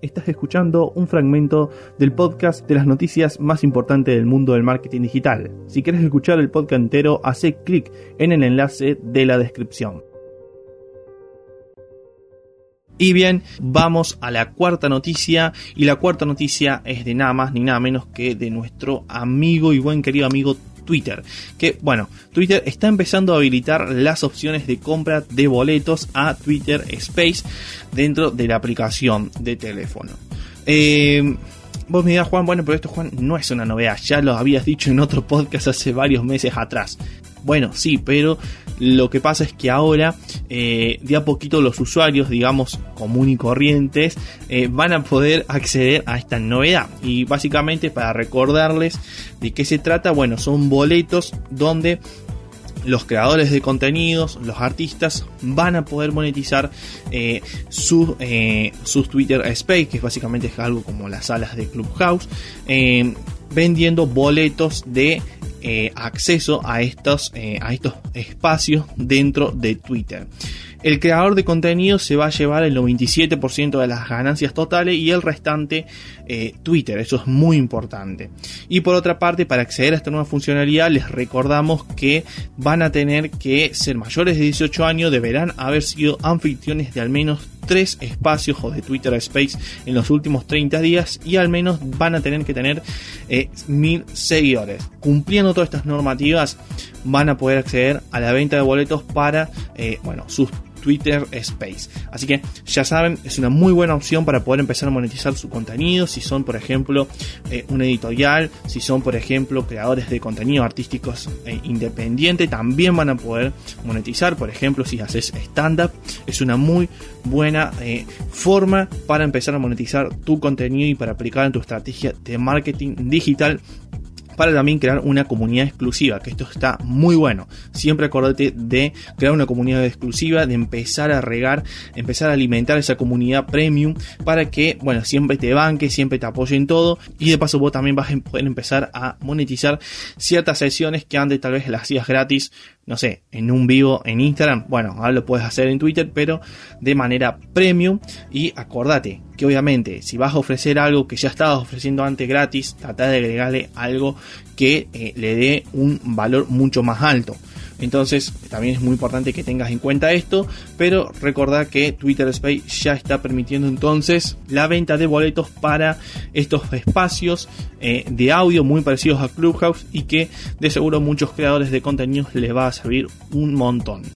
Estás escuchando un fragmento del podcast de las noticias más importantes del mundo del marketing digital. Si quieres escuchar el podcast entero, hace clic en el enlace de la descripción. Y bien, vamos a la cuarta noticia. Y la cuarta noticia es de nada más ni nada menos que de nuestro amigo y buen querido amigo Twitter. Que bueno, Twitter está empezando a habilitar las opciones de compra de boletos a Twitter Space dentro de la aplicación de teléfono. Eh, vos me dirás, Juan, bueno, pero esto, Juan, no es una novedad. Ya lo habías dicho en otro podcast hace varios meses atrás. Bueno, sí, pero lo que pasa es que ahora, eh, de a poquito, los usuarios, digamos, común y corrientes, eh, van a poder acceder a esta novedad. Y básicamente, para recordarles de qué se trata, bueno, son boletos donde los creadores de contenidos, los artistas, van a poder monetizar eh, sus Twitter Space, que básicamente es algo como las salas de Clubhouse, vendiendo boletos de eh, acceso a estos, eh, a estos espacios dentro de Twitter. El creador de contenido se va a llevar el 97% de las ganancias totales y el restante eh, Twitter. Eso es muy importante. Y por otra parte, para acceder a esta nueva funcionalidad, les recordamos que van a tener que ser mayores de 18 años, deberán haber sido anfitriones de al menos tres espacios o de Twitter Space en los últimos 30 días y al menos van a tener que tener eh, mil seguidores. Cumpliendo todas estas normativas, van a poder acceder a la venta de boletos para eh, bueno, sus Twitter Space. Así que ya saben, es una muy buena opción para poder empezar a monetizar su contenido. Si son, por ejemplo, eh, un editorial, si son, por ejemplo, creadores de contenido artísticos e independiente, también van a poder monetizar. Por ejemplo, si haces stand-up, es una muy buena eh, forma para empezar a monetizar tu contenido y para aplicar en tu estrategia de marketing digital para también crear una comunidad exclusiva, que esto está muy bueno. Siempre acordate de crear una comunidad exclusiva, de empezar a regar, empezar a alimentar esa comunidad premium para que, bueno, siempre te banque, siempre te apoye en todo y de paso vos también vas a poder empezar a monetizar ciertas sesiones que antes tal vez las hacías gratis no sé, en un vivo en Instagram, bueno, ahora lo puedes hacer en Twitter, pero de manera premium. Y acordate que obviamente si vas a ofrecer algo que ya estabas ofreciendo antes gratis, trata de agregarle algo que eh, le dé un valor mucho más alto. Entonces también es muy importante que tengas en cuenta esto, pero recordad que Twitter Space ya está permitiendo entonces la venta de boletos para estos espacios eh, de audio muy parecidos a Clubhouse y que de seguro muchos creadores de contenidos les va a servir un montón.